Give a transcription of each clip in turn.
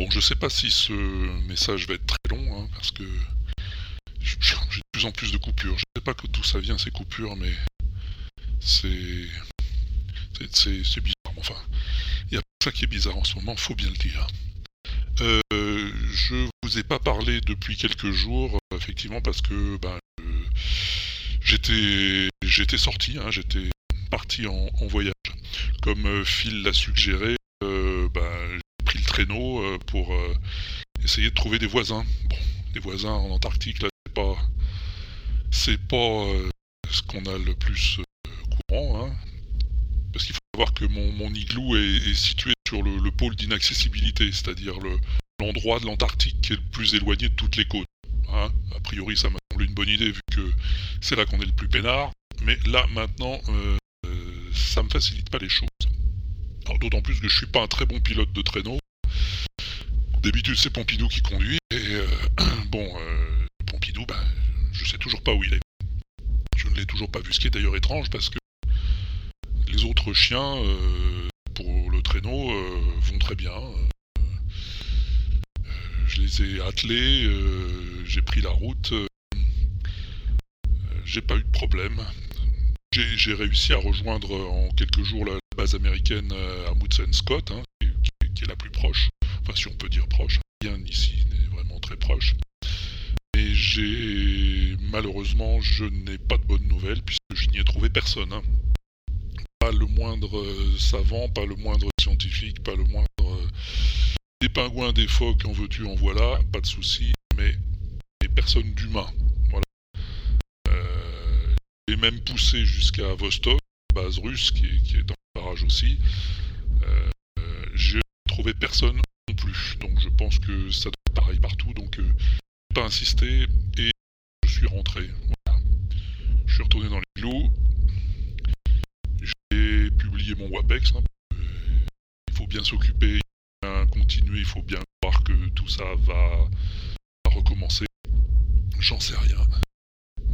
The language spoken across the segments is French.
Bon, je sais pas si ce message va être très long, hein, parce que j'ai de plus en plus de coupures. Je sais pas d'où ça vient ces coupures, mais c'est c'est bizarre. Enfin, il y a ça qui est bizarre en ce moment, faut bien le dire. Euh, je vous ai pas parlé depuis quelques jours, effectivement, parce que ben, euh, j'étais j'étais sorti, hein, j'étais parti en, voyage. Comme euh, Phil l'a suggéré, ben, j'ai pris le traîneau pour essayer de trouver des voisins. Bon, des voisins en Antarctique, là, c'est pas c'est pas ce qu'on a le plus courant, hein, parce qu'il faut savoir que mon, igloo est, situé sur le, pôle d'inaccessibilité, c'est-à-dire l'endroit de l'Antarctique qui est le plus éloigné de toutes les côtes. Hein. a priori, ça m'a semblé une bonne idée vu que c'est là qu'on est le plus peinard. Mais là, maintenant, euh, ça me facilite pas les choses. D'autant plus que je suis pas un très bon pilote de traîneau. D'habitude, c'est Pompidou qui conduit. Et euh, bon, euh, Pompidou, ben, je sais toujours pas où il est. Je ne l'ai toujours pas vu, ce qui est d'ailleurs étrange parce que les autres chiens, euh, pour le traîneau, vont très bien. Je les ai attelés, j'ai pris la route, j'ai pas eu de problème. J'ai réussi à rejoindre en quelques jours la base américaine à Scott, hein, qui, est la plus proche. Si on peut dire proche. Rien ici n'est vraiment très proche. Mais j'ai malheureusement, je n'ai pas de bonnes nouvelles puisque je n'y ai trouvé personne. Hein pas le moindre euh, savant, pas le moindre scientifique, pas le moindre... Euh, des pingouins, des phoques, en veux-tu, en voilà, pas de souci, mais, des personnes d'humain. Voilà. Euh, et même poussé jusqu'à Vostok, base russe, qui est, dans le barrage aussi. J'ai trouvé personne plus. Donc je pense que ça doit être pareil partout. Donc n'ai pas insisté et je suis rentré. Voilà. Je suis retourné dans les loups publié mon WAPEX. Hein. il faut bien s'occuper, il faut bien continuer, il faut bien voir que tout ça va, recommencer. J'en sais rien.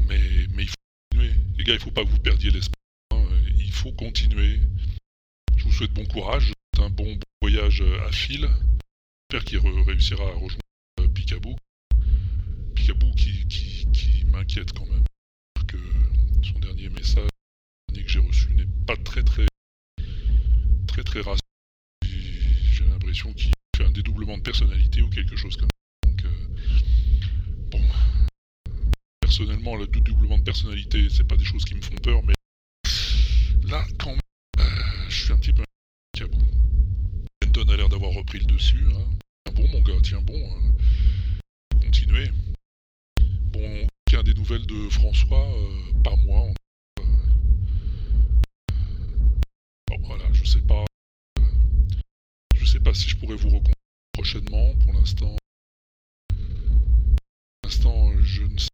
Mais, mais il faut continuer. Les gars, il faut pas que vous perdiez l'espoir. Hein. Il faut continuer. Je vous souhaite bon courage. un bon, voyage à fil. J'espère qu'il réussira à rejoindre euh, Picaboo. Picaboo qui, qui, qui m'inquiète quand même. Que son dernier message que j'ai reçu n'est pas très très très très rassurant. J'ai l'impression qu'il fait un dédoublement de personnalité ou quelque chose comme ça. Donc euh, bon, personnellement, le dédoublement de personnalité, c'est pas des choses qui me font peur, mais repris le dessus. Hein. Tiens bon mon gars, tiens bon. Hein. Continuez. Bon, aucun des nouvelles de François, euh, pas moi voilà, je sais pas. Je sais pas si je pourrais vous rencontrer prochainement. Pour l'instant, pour l'instant, je ne sais